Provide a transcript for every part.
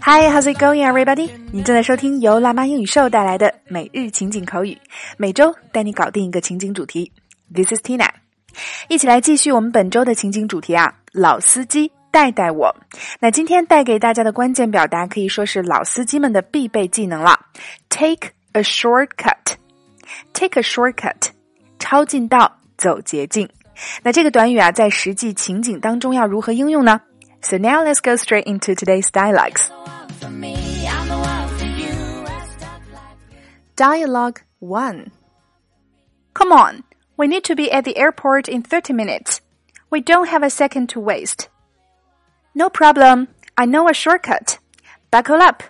Hi, how's it going, everybody? 你正在收听由辣妈英语秀带来的每日情景口语，每周带你搞定一个情景主题。This is Tina，一起来继续我们本周的情景主题啊，老司机带带我。那今天带给大家的关键表达可以说是老司机们的必备技能了。Take a shortcut. Take a shortcut. 抄近道，走捷径。那这个短语啊，在实际情景当中要如何应用呢？So now let's go straight into today's dialogues. Dialogue 1 Come on, we need to be at the airport in 30 minutes. We don't have a second to waste. No problem, I know a shortcut. Buckle up.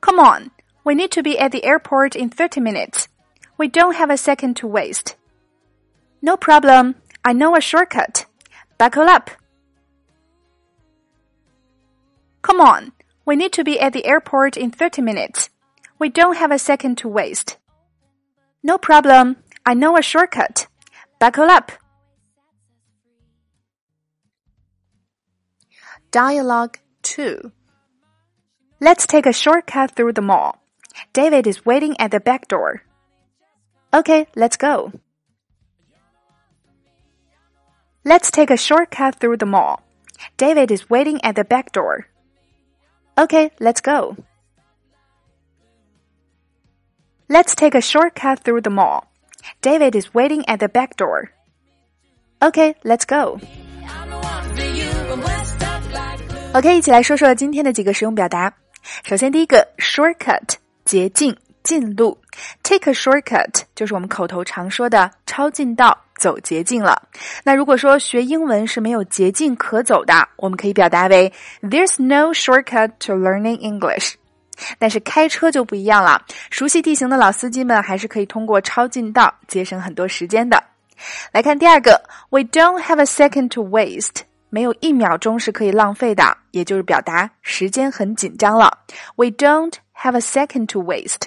Come on, we need to be at the airport in 30 minutes. We don't have a second to waste. No problem. I know a shortcut. Buckle up. Come on. We need to be at the airport in 30 minutes. We don't have a second to waste. No problem. I know a shortcut. Buckle up. Dialogue 2 Let's take a shortcut through the mall. David is waiting at the back door. Okay, let's go. Let's take a shortcut through the mall. David is waiting at the back door. Okay, let's go. Let's take a shortcut through the mall. David is waiting at the back door. Okay, let's go. OK，一起来说说今天的几个实用表达。首先，第一个 shortcut 捷径。近路，take a shortcut 就是我们口头常说的抄近道、 走捷径了。那如果说学英文是没有捷径可走的，我们可以表达为 There's no shortcut to learning English。但是开车就不一样了，熟悉地形的老司机们还是可以通过抄近道节省很多时间的。来看第二个，We don't have a second to waste，没有一秒钟是可以浪费的，也就是表达时间很紧张了。We don't have a second to waste。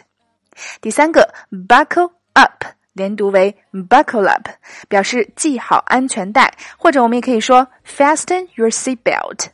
第三个，buckle up 连读为 buckle up，表示系好安全带，或者我们也可以说 fasten your seat belt。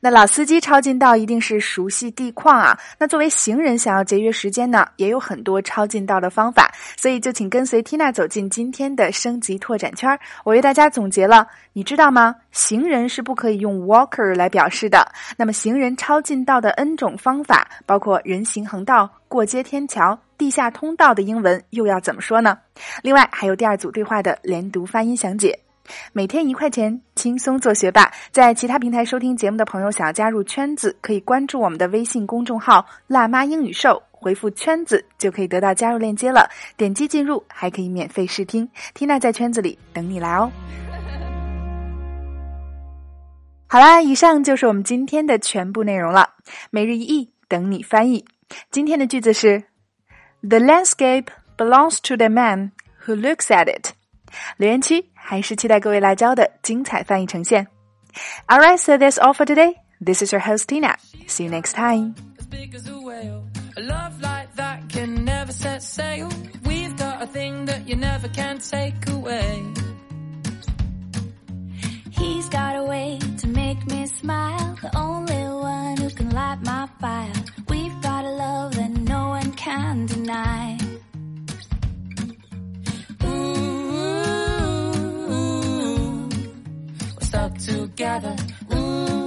那老司机抄近道一定是熟悉地况啊。那作为行人想要节约时间呢，也有很多抄近道的方法。所以就请跟随 Tina 走进今天的升级拓展圈。我为大家总结了，你知道吗？行人是不可以用 walker 来表示的。那么行人抄近道的 N 种方法，包括人行横道、过街天桥、地下通道的英文又要怎么说呢？另外还有第二组对话的连读发音详解。每天一块钱，轻松做学霸。在其他平台收听节目的朋友，想要加入圈子，可以关注我们的微信公众号“辣妈英语秀”，回复“圈子”就可以得到加入链接了。点击进入，还可以免费试听。缇娜在圈子里等你来哦。好啦，以上就是我们今天的全部内容了。每日一译，等你翻译。今天的句子是：The landscape belongs to the man who looks at it。留言区还是期待各位辣椒的精彩翻译呈现。Alright, so that's all for today. This is your host Tina. See you next time. A love like that can never set sail. We've got a thing that you never can take away. He's got a way to make me smile. The only one who can light my fire. together. Mm.